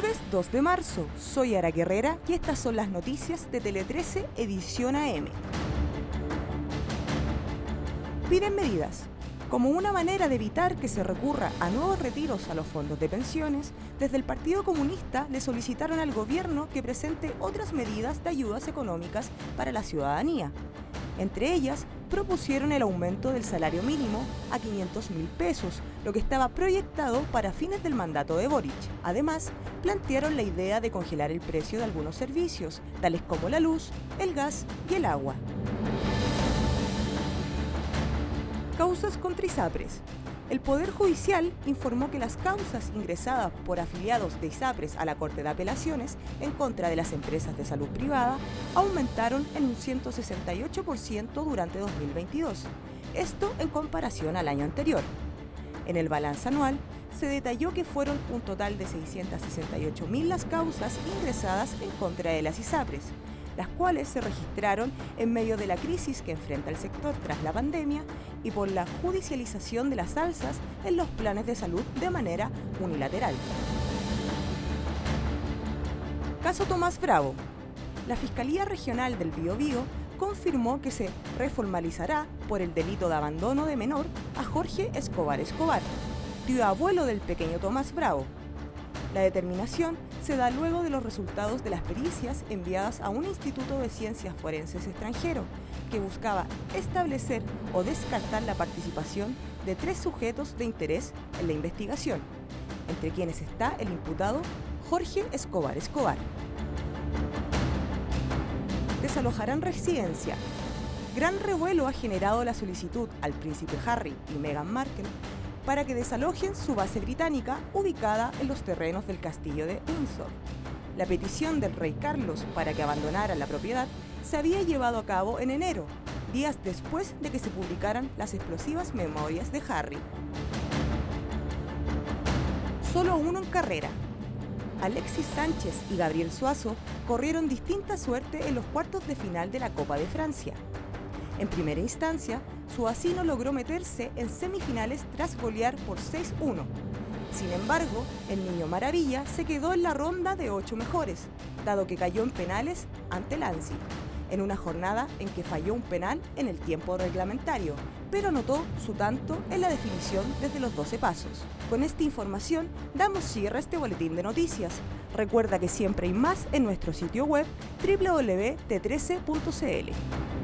Jueves 2 de marzo, soy Ara Guerrera y estas son las noticias de Tele 13 Edición AM. Piden medidas. Como una manera de evitar que se recurra a nuevos retiros a los fondos de pensiones, desde el Partido Comunista le solicitaron al gobierno que presente otras medidas de ayudas económicas para la ciudadanía. Entre ellas, propusieron el aumento del salario mínimo a 500 mil pesos, lo que estaba proyectado para fines del mandato de Boric. Además, plantearon la idea de congelar el precio de algunos servicios, tales como la luz, el gas y el agua. Causas contra ISAPRES. El Poder Judicial informó que las causas ingresadas por afiliados de ISAPRES a la Corte de Apelaciones en contra de las empresas de salud privada aumentaron en un 168% durante 2022, esto en comparación al año anterior. En el balance anual, se detalló que fueron un total de 668.000 las causas ingresadas en contra de las ISAPRES, las cuales se registraron en medio de la crisis que enfrenta el sector tras la pandemia y por la judicialización de las alzas en los planes de salud de manera unilateral. Caso Tomás Bravo. La Fiscalía Regional del Biobío confirmó que se reformalizará por el delito de abandono de menor a Jorge Escobar Escobar, tío abuelo del pequeño Tomás Bravo. La determinación se da luego de los resultados de las pericias enviadas a un instituto de ciencias forenses extranjero, que buscaba establecer o descartar la participación de tres sujetos de interés en la investigación, entre quienes está el imputado Jorge Escobar Escobar. Desalojarán residencia. Gran revuelo ha generado la solicitud al príncipe Harry y Meghan Markle para que desalojen su base británica ubicada en los terrenos del castillo de Windsor. La petición del rey Carlos para que abandonara la propiedad se había llevado a cabo en enero, días después de que se publicaran las explosivas memorias de Harry. Solo uno en carrera. Alexis Sánchez y Gabriel Suazo corrieron distinta suerte en los cuartos de final de la Copa de Francia. En primera instancia, su asino logró meterse en semifinales tras golear por 6-1. Sin embargo, el Niño Maravilla se quedó en la ronda de ocho mejores, dado que cayó en penales ante Lanzi, en una jornada en que falló un penal en el tiempo reglamentario, pero anotó su tanto en la definición desde los 12 pasos. Con esta información damos cierre a este boletín de noticias. Recuerda que siempre hay más en nuestro sitio web www.t13.cl.